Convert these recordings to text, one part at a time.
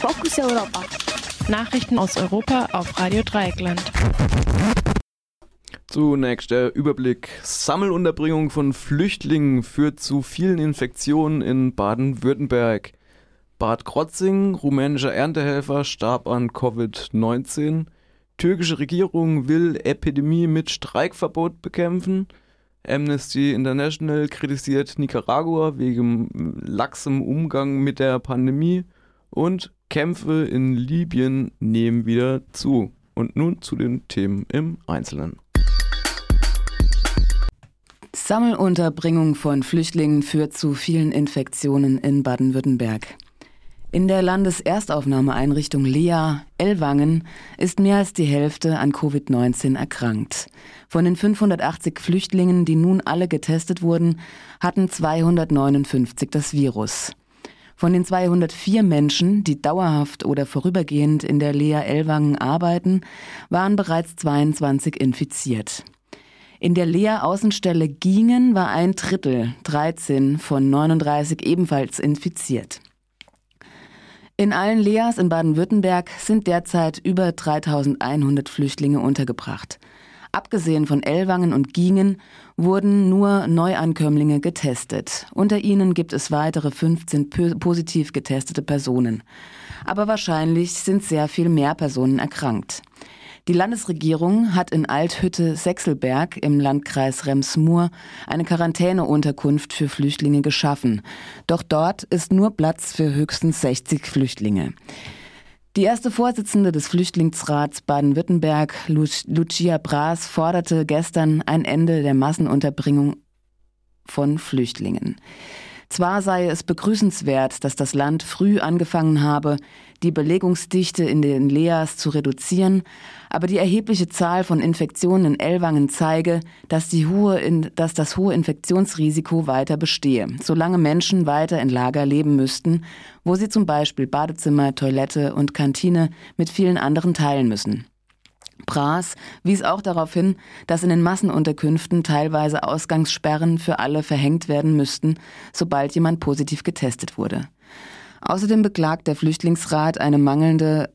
Fokus Europa. Nachrichten aus Europa auf Radio Dreieckland. Zunächst der Überblick. Sammelunterbringung von Flüchtlingen führt zu vielen Infektionen in Baden-Württemberg. Bad Krotzing, rumänischer Erntehelfer, starb an Covid-19. Türkische Regierung will Epidemie mit Streikverbot bekämpfen. Amnesty International kritisiert Nicaragua wegen laxem Umgang mit der Pandemie und Kämpfe in Libyen nehmen wieder zu. Und nun zu den Themen im Einzelnen. Sammelunterbringung von Flüchtlingen führt zu vielen Infektionen in Baden-Württemberg. In der Landeserstaufnahmeeinrichtung Lea Ellwangen ist mehr als die Hälfte an Covid-19 erkrankt. Von den 580 Flüchtlingen, die nun alle getestet wurden, hatten 259 das Virus. Von den 204 Menschen, die dauerhaft oder vorübergehend in der Lea Ellwangen arbeiten, waren bereits 22 infiziert. In der Lea Außenstelle Gingen war ein Drittel, 13 von 39 ebenfalls infiziert. In allen Leas in Baden-Württemberg sind derzeit über 3100 Flüchtlinge untergebracht. Abgesehen von Ellwangen und Gingen wurden nur Neuankömmlinge getestet. Unter ihnen gibt es weitere 15 positiv getestete Personen. Aber wahrscheinlich sind sehr viel mehr Personen erkrankt. Die Landesregierung hat in Althütte-Sechselberg im Landkreis Rems-Murr eine Quarantäneunterkunft für Flüchtlinge geschaffen. Doch dort ist nur Platz für höchstens 60 Flüchtlinge. Die erste Vorsitzende des Flüchtlingsrats Baden-Württemberg, Lucia Bras, forderte gestern ein Ende der Massenunterbringung von Flüchtlingen. Zwar sei es begrüßenswert, dass das Land früh angefangen habe, die Belegungsdichte in den Leas zu reduzieren, aber die erhebliche Zahl von Infektionen in Ellwangen zeige, dass, hohe, dass das hohe Infektionsrisiko weiter bestehe, solange Menschen weiter in Lager leben müssten, wo sie zum Beispiel Badezimmer, Toilette und Kantine mit vielen anderen teilen müssen. Pras wies auch darauf hin, dass in den Massenunterkünften teilweise Ausgangssperren für alle verhängt werden müssten, sobald jemand positiv getestet wurde. Außerdem beklagt der Flüchtlingsrat eine mangelnde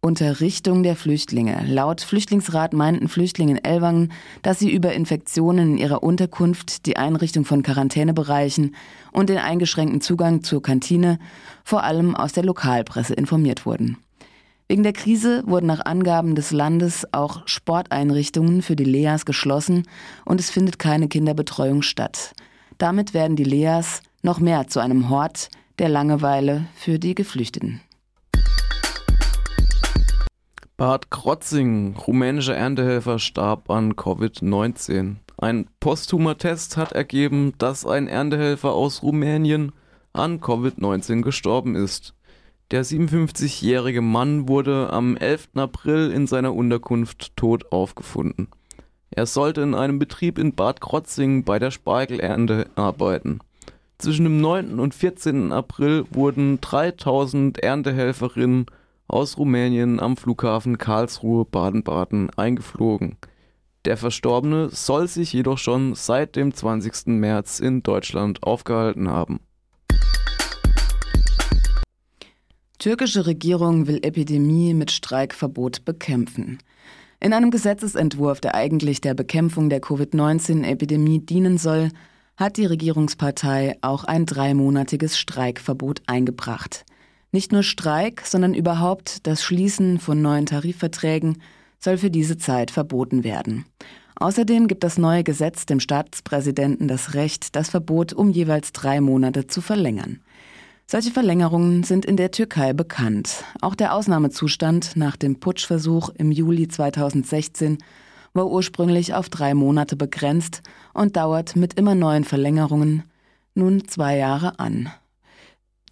Unterrichtung der Flüchtlinge. Laut Flüchtlingsrat meinten Flüchtlinge in Ellwangen, dass sie über Infektionen in ihrer Unterkunft, die Einrichtung von Quarantänebereichen und den eingeschränkten Zugang zur Kantine vor allem aus der Lokalpresse informiert wurden. Wegen der Krise wurden nach Angaben des Landes auch Sporteinrichtungen für die Leas geschlossen und es findet keine Kinderbetreuung statt. Damit werden die Leas noch mehr zu einem Hort der Langeweile für die Geflüchteten. Bad Krotzing, rumänischer Erntehelfer, starb an Covid-19. Ein posthumer Test hat ergeben, dass ein Erntehelfer aus Rumänien an Covid-19 gestorben ist. Der 57-jährige Mann wurde am 11. April in seiner Unterkunft tot aufgefunden. Er sollte in einem Betrieb in Bad Krotzing bei der Spargelernte arbeiten. Zwischen dem 9. und 14. April wurden 3000 Erntehelferinnen aus Rumänien am Flughafen Karlsruhe Baden-Baden eingeflogen. Der Verstorbene soll sich jedoch schon seit dem 20. März in Deutschland aufgehalten haben. Türkische Regierung will Epidemie mit Streikverbot bekämpfen. In einem Gesetzesentwurf, der eigentlich der Bekämpfung der Covid-19-Epidemie dienen soll, hat die Regierungspartei auch ein dreimonatiges Streikverbot eingebracht. Nicht nur Streik, sondern überhaupt das Schließen von neuen Tarifverträgen soll für diese Zeit verboten werden. Außerdem gibt das neue Gesetz dem Staatspräsidenten das Recht, das Verbot um jeweils drei Monate zu verlängern. Solche Verlängerungen sind in der Türkei bekannt. Auch der Ausnahmezustand nach dem Putschversuch im Juli 2016 war ursprünglich auf drei Monate begrenzt und dauert mit immer neuen Verlängerungen nun zwei Jahre an.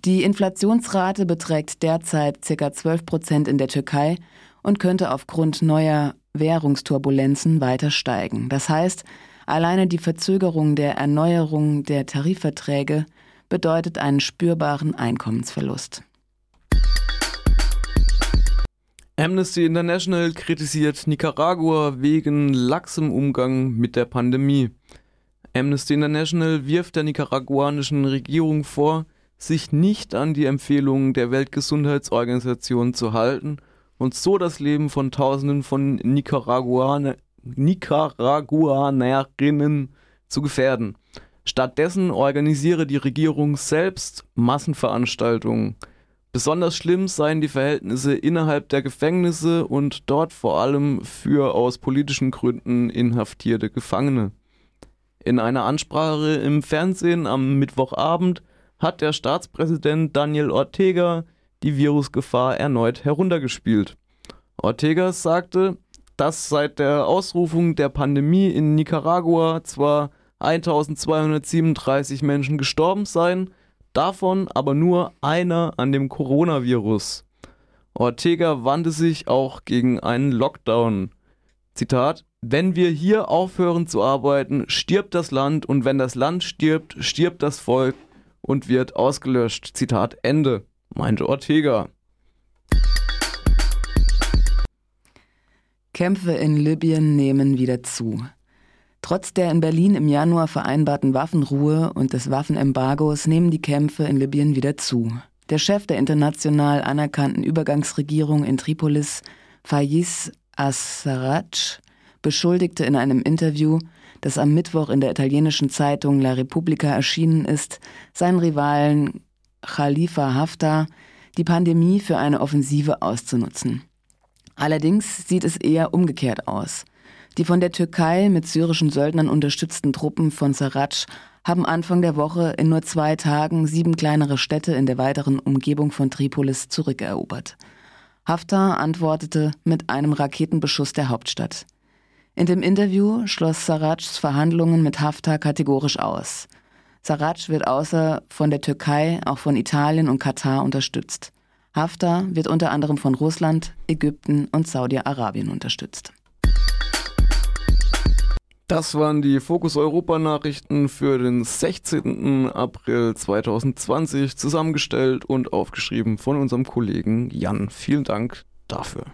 Die Inflationsrate beträgt derzeit ca. 12 Prozent in der Türkei und könnte aufgrund neuer Währungsturbulenzen weiter steigen. Das heißt, alleine die Verzögerung der Erneuerung der Tarifverträge bedeutet einen spürbaren Einkommensverlust. Amnesty International kritisiert Nicaragua wegen laxem Umgang mit der Pandemie. Amnesty International wirft der nicaraguanischen Regierung vor, sich nicht an die Empfehlungen der Weltgesundheitsorganisation zu halten und so das Leben von Tausenden von Nicaraguaner, Nicaraguanerinnen zu gefährden. Stattdessen organisiere die Regierung selbst Massenveranstaltungen. Besonders schlimm seien die Verhältnisse innerhalb der Gefängnisse und dort vor allem für aus politischen Gründen inhaftierte Gefangene. In einer Ansprache im Fernsehen am Mittwochabend hat der Staatspräsident Daniel Ortega die Virusgefahr erneut heruntergespielt. Ortega sagte, dass seit der Ausrufung der Pandemie in Nicaragua zwar 1237 Menschen gestorben seien, davon aber nur einer an dem Coronavirus. Ortega wandte sich auch gegen einen Lockdown. Zitat: Wenn wir hier aufhören zu arbeiten, stirbt das Land und wenn das Land stirbt, stirbt das Volk und wird ausgelöscht. Zitat Ende, meinte Ortega. Kämpfe in Libyen nehmen wieder zu. Trotz der in Berlin im Januar vereinbarten Waffenruhe und des Waffenembargos nehmen die Kämpfe in Libyen wieder zu. Der Chef der international anerkannten Übergangsregierung in Tripolis, Fayez Assarraj, beschuldigte in einem Interview, das am Mittwoch in der italienischen Zeitung La Repubblica erschienen ist, seinen Rivalen Khalifa Haftar, die Pandemie für eine Offensive auszunutzen. Allerdings sieht es eher umgekehrt aus. Die von der Türkei mit syrischen Söldnern unterstützten Truppen von Sarraj haben Anfang der Woche in nur zwei Tagen sieben kleinere Städte in der weiteren Umgebung von Tripolis zurückerobert. Haftar antwortete mit einem Raketenbeschuss der Hauptstadt. In dem Interview schloss Sarrajs Verhandlungen mit Haftar kategorisch aus. Sarraj wird außer von der Türkei auch von Italien und Katar unterstützt. Haftar wird unter anderem von Russland, Ägypten und Saudi-Arabien unterstützt. Das waren die Fokus Europa Nachrichten für den 16. April 2020, zusammengestellt und aufgeschrieben von unserem Kollegen Jan. Vielen Dank dafür.